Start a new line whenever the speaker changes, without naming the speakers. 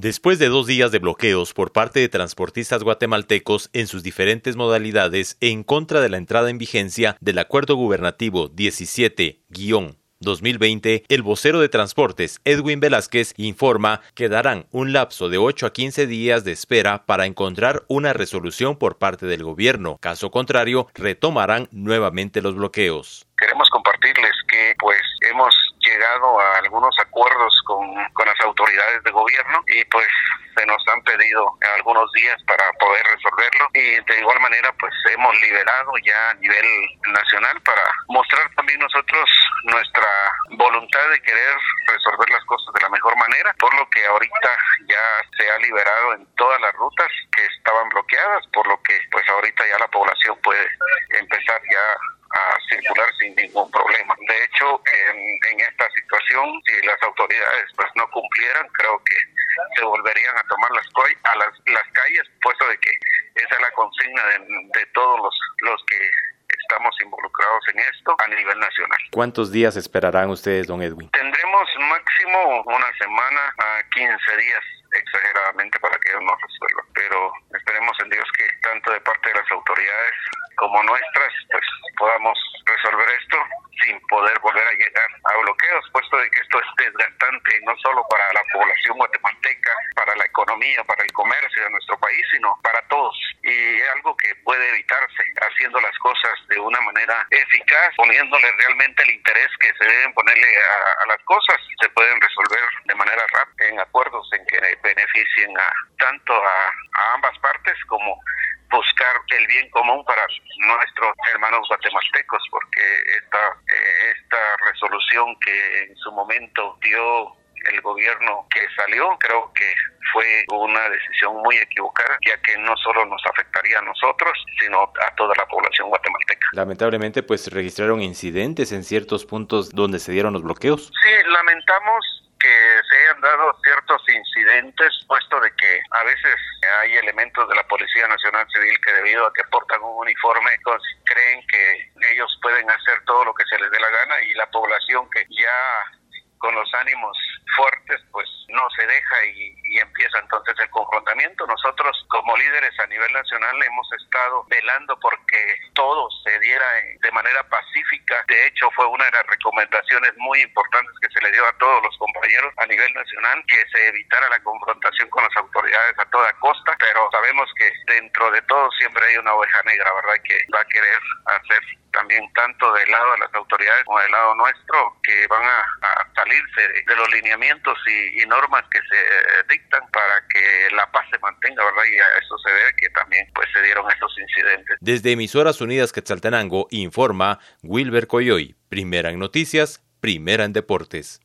Después de dos días de bloqueos por parte de transportistas guatemaltecos en sus diferentes modalidades en contra de la entrada en vigencia del Acuerdo Gubernativo 17-2020, el vocero de Transportes, Edwin Velázquez, informa que darán un lapso de 8 a 15 días de espera para encontrar una resolución por parte del gobierno. Caso contrario, retomarán nuevamente los bloqueos
compartirles que pues hemos llegado a algunos acuerdos con, con las autoridades de gobierno y pues se nos han pedido algunos días para poder resolverlo y de igual manera pues hemos liberado ya a nivel nacional para mostrar también nosotros nuestra voluntad de querer resolver las cosas de la mejor manera, por lo que ahorita ya se ha liberado en todas las rutas que estaban bloqueadas, por lo que pues ahorita ya la población puede empezar ya a circular sin ningún problema. De hecho, en, en esta situación, si las autoridades pues no cumplieran, creo que se volverían a tomar las, a las, las calles, puesto de que esa es la consigna de, de todos los, los que estamos involucrados en esto a nivel nacional.
¿Cuántos días esperarán ustedes, don Edwin?
Tendremos máximo una semana a 15 días exageradamente para que ellos nos resuelvan, pero esperemos en Dios que tanto de parte de las autoridades como nuestras, pues podamos resolver esto poder volver a llegar a bloqueos, puesto de que esto es desgastante no solo para la población guatemalteca, para la economía, para el comercio de nuestro país, sino para todos. Y es algo que puede evitarse haciendo las cosas de una manera eficaz, poniéndole realmente el interés que se deben ponerle a, las cosas, se pueden resolver de manera rápida en acuerdos en que beneficien a tanto a, a ambas partes como buscar el bien común para nuestros hermanos guatemaltecos, porque esta resolución que en su momento dio el gobierno que salió, creo que fue una decisión muy equivocada, ya que no solo nos afectaría a nosotros, sino a toda la población guatemalteca.
Lamentablemente, pues registraron incidentes en ciertos puntos donde se dieron los bloqueos.
Sí, lamentamos que se hayan dado ciertos incidentes, puesto de que a veces hay elementos de la Policía Nacional Civil que debido a que portan un uniforme pues, creen que todo lo que se les dé la gana y la población que ya con los ánimos fuertes pues no se deja y, y, empieza entonces el Nosotros como líderes a nivel nacional hemos estado velando porque todo se diera de manera pacífica. De hecho fue una de las recomendaciones muy importantes que se le dio a todos los compañeros a nivel nacional que se evitara la confrontación con las autoridades a toda costa, pero sabemos que dentro de todo siempre hay una oveja negra, ¿verdad? Que va a querer hacer también tanto del lado de las autoridades como del lado nuestro que van a, salirse de, los lineamientos y, normas que se dictan para que ¿verdad? Y eso se que también pues se dieron estos incidentes.
Desde Emisoras Unidas Quetzaltenango informa Wilber Coyoy, primera en noticias, primera en deportes.